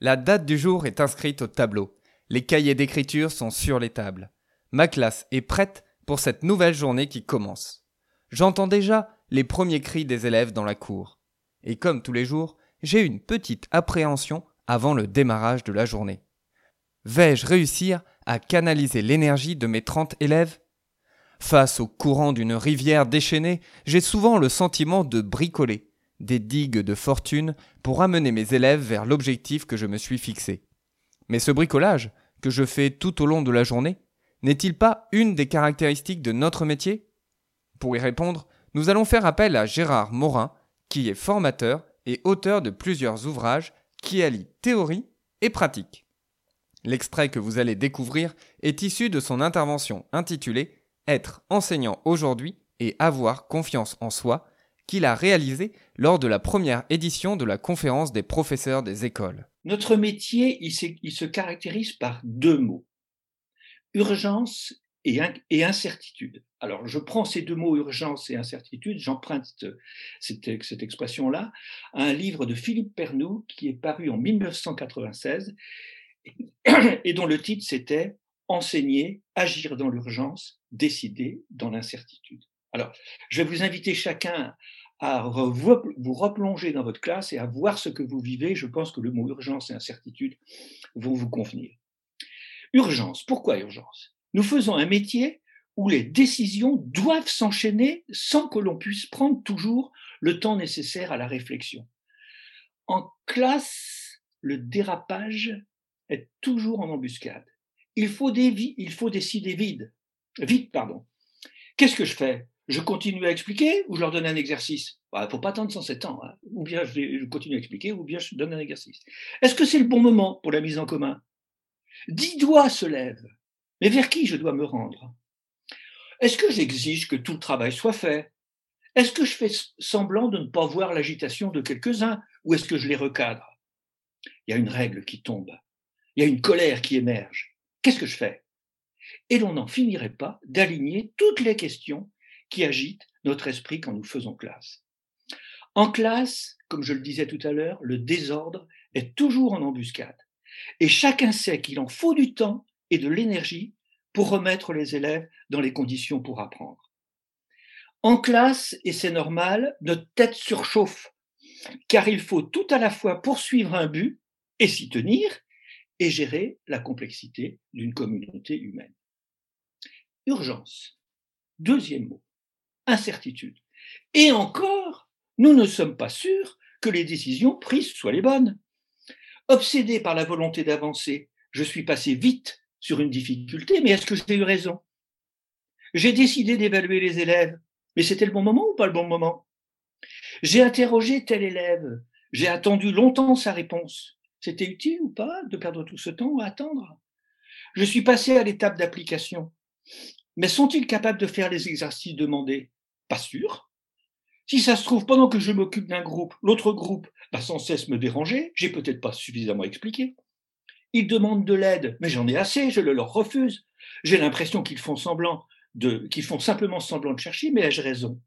La date du jour est inscrite au tableau. Les cahiers d'écriture sont sur les tables. Ma classe est prête pour cette nouvelle journée qui commence. J'entends déjà les premiers cris des élèves dans la cour. Et comme tous les jours, j'ai une petite appréhension avant le démarrage de la journée. Vais-je réussir à canaliser l'énergie de mes 30 élèves? Face au courant d'une rivière déchaînée, j'ai souvent le sentiment de bricoler des digues de fortune pour amener mes élèves vers l'objectif que je me suis fixé. Mais ce bricolage, que je fais tout au long de la journée, n'est-il pas une des caractéristiques de notre métier? Pour y répondre, nous allons faire appel à Gérard Morin, qui est formateur et auteur de plusieurs ouvrages qui allient théorie et pratique. L'extrait que vous allez découvrir est issu de son intervention intitulée Être enseignant aujourd'hui et avoir confiance en soi, qu'il a réalisé lors de la première édition de la conférence des professeurs des écoles. Notre métier, il, se caractérise par deux mots, urgence et, incertitude. Alors, je prends ces deux mots, urgence et incertitude, j'emprunte cette, cette expression-là à un livre de Philippe Pernoud qui est paru en 1996 et dont le titre c'était Enseigner, agir dans l'urgence, décider dans l'incertitude. Alors, je vais vous inviter chacun à vous replonger dans votre classe et à voir ce que vous vivez. Je pense que le mot urgence et incertitude vont vous convenir. Urgence, pourquoi urgence? Nous faisons un métier où les décisions doivent s'enchaîner sans que l'on puisse prendre toujours le temps nécessaire à la réflexion. En classe, le dérapage est toujours en embuscade. Il faut, décider vite. Vite, pardon. Qu'est-ce que je fais? Je continue à expliquer ou je leur donne un exercice? Il bah, ne faut pas attendre 107 ans. Hein. Ou bien je, continue à expliquer ou bien je donne un exercice. Est-ce que c'est le bon moment pour la mise en commun? Dix doigts se lèvent. Mais vers qui je dois me rendre? Est-ce que j'exige que tout le travail soit fait? Est-ce que je fais semblant de ne pas voir l'agitation de quelques-uns ou est-ce que je les recadre? Il y a une règle qui tombe il y a une colère qui émerge. Qu'est-ce que je fais? Et l'on n'en finirait pas d'aligner toutes les questions qui agitent notre esprit quand nous faisons classe. En classe, comme je le disais tout à l'heure, le désordre est toujours en embuscade. Et chacun sait qu'il en faut du temps et de l'énergie pour remettre les élèves dans les conditions pour apprendre. En classe, et c'est normal, notre tête surchauffe, car il faut tout à la fois poursuivre un but et s'y tenir, et gérer la complexité d'une communauté humaine. Urgence. Deuxième mot. Incertitude. Et encore, nous ne sommes pas sûrs que les décisions prises soient les bonnes. Obsédé par la volonté d'avancer, je suis passé vite sur une difficulté, mais est-ce que j'ai eu raison? J'ai décidé d'évaluer les élèves, mais c'était le bon moment ou pas le bon moment? J'ai interrogé tel élève, j'ai attendu longtemps sa réponse. C'était utile ou pas de perdre tout ce temps à attendre? Je suis passé à l'étape d'application. Mais sont-ils capables de faire les exercices demandés? Pas sûr. Si ça se trouve, pendant que je m'occupe d'un groupe, l'autre groupe va sans cesse me déranger, j'ai peut-être pas suffisamment expliqué. Ils demandent de l'aide, mais j'en ai assez, je le leur refuse. J'ai l'impression qu'ils font semblant de, qu'ils font simplement semblant de chercher, mais ai-je raison?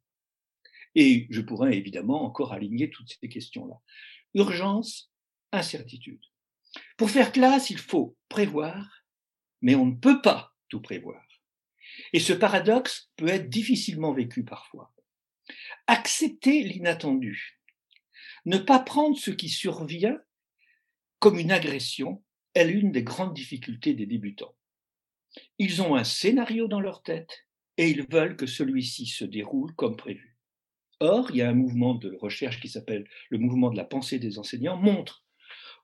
Et je pourrais évidemment encore aligner toutes ces questions-là. Urgence, incertitude. Pour faire classe, il faut prévoir, mais on ne peut pas tout prévoir. Et ce paradoxe peut être difficilement vécu parfois. Accepter l'inattendu, ne pas prendre ce qui survient comme une agression est l'une des grandes difficultés des débutants. Ils ont un scénario dans leur tête et ils veulent que celui-ci se déroule comme prévu. Or, il y a un mouvement de recherche qui s'appelle le mouvement de la pensée des enseignants, montre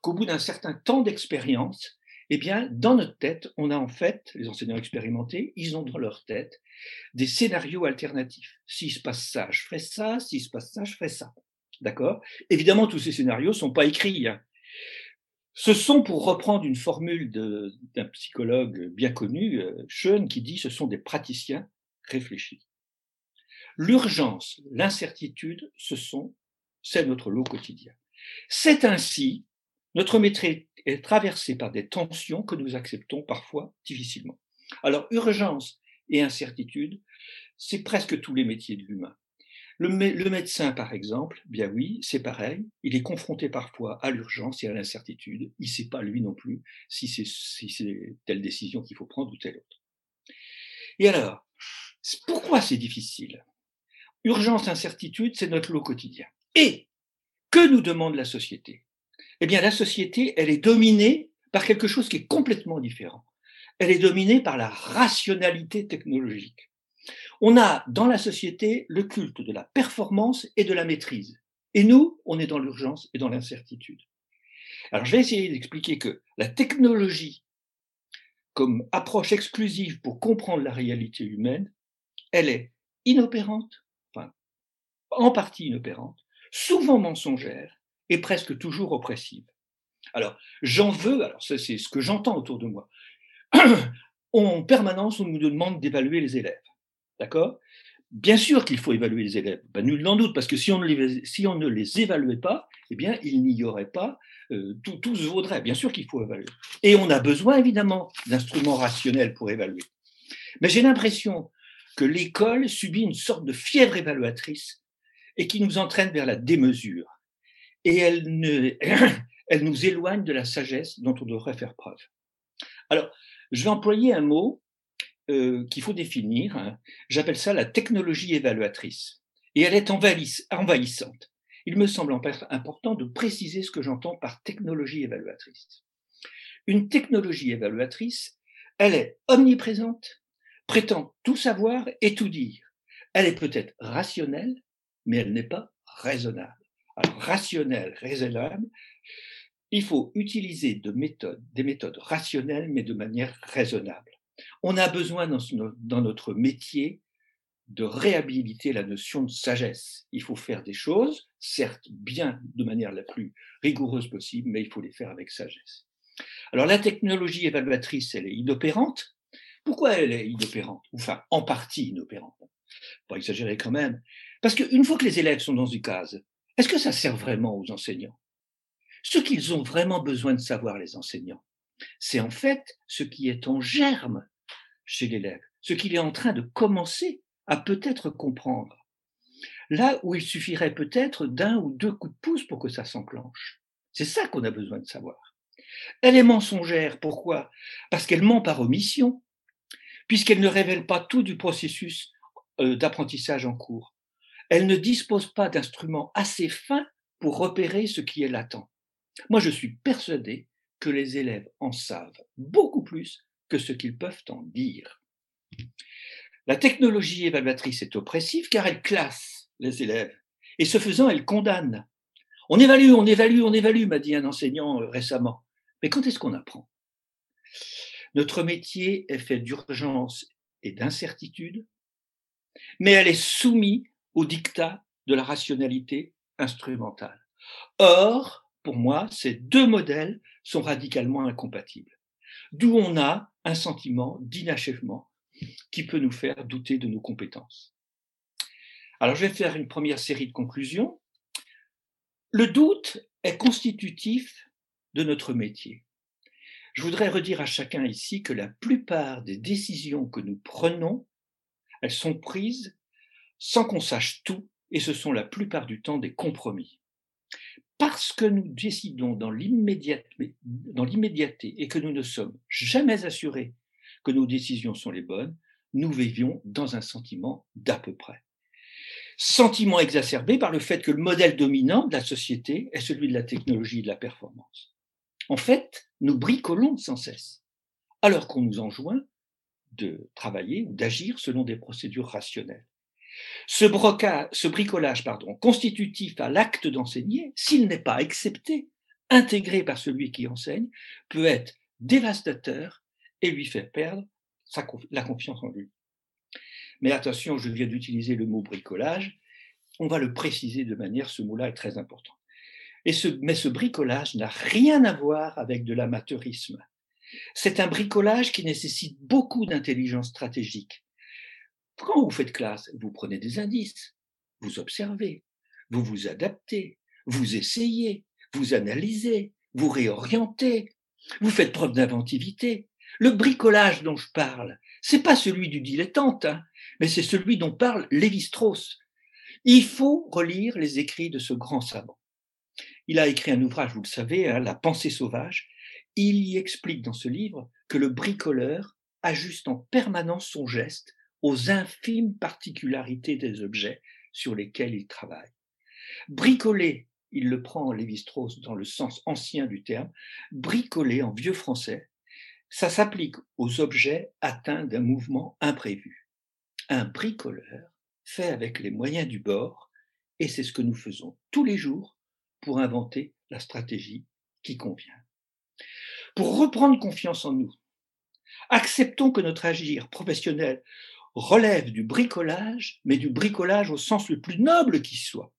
qu'au bout d'un certain temps d'expérience, eh bien, dans notre tête, on a en fait, les enseignants expérimentés, ils ont dans leur tête des scénarios alternatifs. S'il se passe ça, je ferai ça, s'il se passe ça, je ferai ça. D'accord? Évidemment, tous ces scénarios ne sont pas écrits. Hein. Ce sont, pour reprendre une formule d'un psychologue bien connu, euh, Schoen, qui dit ce sont des praticiens réfléchis. L'urgence, l'incertitude, ce sont, c'est notre lot quotidien. C'est ainsi notre métier est traversé par des tensions que nous acceptons parfois difficilement. Alors, urgence et incertitude, c'est presque tous les métiers de l'humain. Le, médecin, par exemple, bien oui, c'est pareil. Il est confronté parfois à l'urgence et à l'incertitude. Il ne sait pas, lui non plus, si c'est telle décision qu'il faut prendre ou telle autre. Et alors, pourquoi c'est difficile? Urgence, incertitude, c'est notre lot quotidien. Et que nous demande la société? Eh bien, la société, elle est dominée par quelque chose qui est complètement différent. Elle est dominée par la rationalité technologique. On a dans la société le culte de la performance et de la maîtrise. Et nous, on est dans l'urgence et dans l'incertitude. Alors, je vais essayer d'expliquer que la technologie, comme approche exclusive pour comprendre la réalité humaine, elle est inopérante, enfin, en partie inopérante, souvent mensongère et presque toujours oppressive. Alors, j'en veux, alors c'est ce que j'entends autour de moi. en permanence, on nous demande d'évaluer les élèves. D'accord? Bien sûr qu'il faut évaluer les élèves, ben, nul n'en doute, parce que si on, ne les, si on ne les évaluait pas, eh bien, il n'y aurait pas, euh, tout, tout, se vaudrait. Bien sûr qu'il faut évaluer. Et on a besoin, évidemment, d'instruments rationnels pour évaluer. Mais j'ai l'impression que l'école subit une sorte de fièvre évaluatrice et qui nous entraîne vers la démesure. Et elle, nous éloigne de la sagesse dont on devrait faire preuve. Alors, je vais employer un mot euh, qu'il faut définir. J'appelle ça la technologie évaluatrice. Et elle est envahissante. Il me semble important de préciser ce que j'entends par technologie évaluatrice. Une technologie évaluatrice, elle est omniprésente, prétend tout savoir et tout dire. Elle est peut-être rationnelle, mais elle n'est pas raisonnable. Alors, rationnelle, raisonnable, il faut utiliser des méthodes rationnelles, mais de manière raisonnable. On a besoin dans, notre métier de réhabiliter la notion de sagesse. Il faut faire des choses, certes bien de manière la plus rigoureuse possible, mais il faut les faire avec sagesse. Alors la technologie évaluatrice, elle est inopérante. Pourquoi elle est inopérante? Enfin, en partie inopérante. Pas exagérer quand même. Parce qu'une fois que les élèves sont dans une case, est-ce que ça sert vraiment aux enseignants? Ce qu'ils ont vraiment besoin de savoir, les enseignants, c'est en fait ce qui est en germe chez l'élève, ce qu'il est en train de commencer à peut-être comprendre. Là où il suffirait peut-être d'un ou deux coups de pouce pour que ça s'enclenche. C'est ça qu'on a besoin de savoir. Elle est mensongère, pourquoi? Parce qu'elle ment par omission, puisqu'elle ne révèle pas tout du processus euh, d'apprentissage en cours. Elle ne dispose pas d'instruments assez fins pour repérer ce qui est latent. Moi, je suis persuadé que les élèves en savent beaucoup plus que ce qu'ils peuvent en dire. La technologie évaluatrice est oppressive car elle classe les élèves et ce faisant, elle condamne. On évalue, on évalue, on évalue, m'a dit un enseignant euh, récemment. Mais quand est-ce qu'on apprend? Notre métier est fait d'urgence et d'incertitude, mais elle est soumise au dictat de la rationalité instrumentale. Or, pour moi, ces deux modèles sont radicalement incompatibles. D'où on a un sentiment d'inachèvement qui peut nous faire douter de nos compétences. Alors, je vais faire une première série de conclusions. Le doute est constitutif de notre métier. Je voudrais redire à chacun ici que la plupart des décisions que nous prenons, elles sont prises sans qu'on sache tout, et ce sont la plupart du temps des compromis parce que nous décidons dans l'immédiateté et que nous ne sommes jamais assurés que nos décisions sont les bonnes, nous vivions dans un sentiment d'à peu près. Sentiment exacerbé par le fait que le modèle dominant de la société est celui de la technologie et de la performance. En fait, nous bricolons sans cesse, alors qu'on nous enjoint de travailler ou d'agir selon des procédures rationnelles. Ce, bricolage constitutif à l'acte d'enseigner, s'il n'est pas accepté, intégré par celui qui enseigne, peut être dévastateur et lui faire perdre la confiance en lui. Mais attention, je viens d'utiliser le mot bricolage, on va le préciser de manière, ce mot-là est très important. Et ce, mais ce bricolage n'a rien à voir avec de l'amateurisme. C'est un bricolage qui nécessite beaucoup d'intelligence stratégique, quand vous faites classe, vous prenez des indices, vous observez, vous vous adaptez, vous essayez, vous analysez, vous réorientez, vous faites preuve d'inventivité. Le bricolage dont je parle, c'est pas celui du dilettante, hein, mais c'est celui dont parle Lévi-Strauss. Il faut relire les écrits de ce grand savant. Il a écrit un ouvrage, vous le savez, hein, La pensée sauvage. Il y explique dans ce livre que le bricoleur ajuste en permanence son geste aux infimes particularités des objets sur lesquels il travaille. Bricoler, il le prend Lévi-Strauss dans le sens ancien du terme, bricoler en vieux français, ça s'applique aux objets atteints d'un mouvement imprévu. Un bricoleur fait avec les moyens du bord, et c'est ce que nous faisons tous les jours pour inventer la stratégie qui convient. Pour reprendre confiance en nous, acceptons que notre agir professionnel relève du bricolage, mais du bricolage au sens le plus noble qui soit,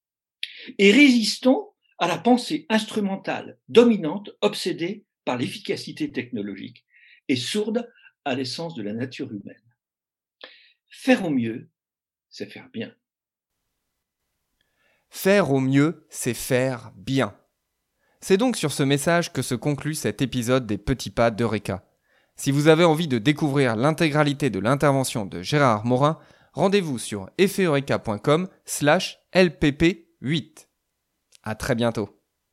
et résistons à la pensée instrumentale dominante obsédée par l'efficacité technologique et sourde à l'essence de la nature humaine. Faire au mieux, c'est faire bien. Faire au mieux, c'est faire bien. C'est donc sur ce message que se conclut cet épisode des Petits Pas d'Eureka. Si vous avez envie de découvrir l'intégralité de l'intervention de Gérard Morin, rendez-vous sur effeureka.com slash lpp8. À très bientôt.